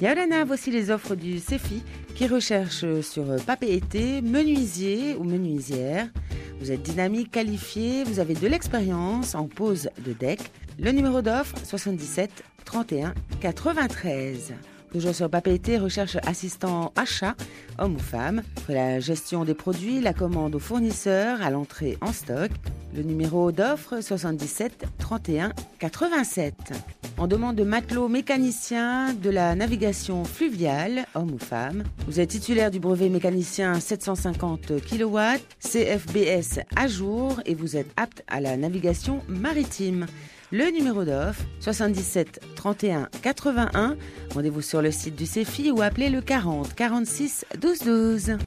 Yaolana, voici les offres du CEFI qui recherche sur papier été, menuisier ou menuisière. Vous êtes dynamique, qualifié, vous avez de l'expérience en pose de deck. Le numéro d'offre 77 31 93. Toujours sur Papeete, recherche assistant achat, homme ou femme, pour la gestion des produits, la commande aux fournisseurs, à l'entrée en stock. Le numéro d'offre 77 31 87. On demande de matelot mécanicien de la navigation fluviale, homme ou femme. Vous êtes titulaire du brevet mécanicien 750 kW, CFBS à jour et vous êtes apte à la navigation maritime. Le numéro d'offre 77 31 81. Rendez-vous sur le site du CEFI ou appelez le 40 46 12 12.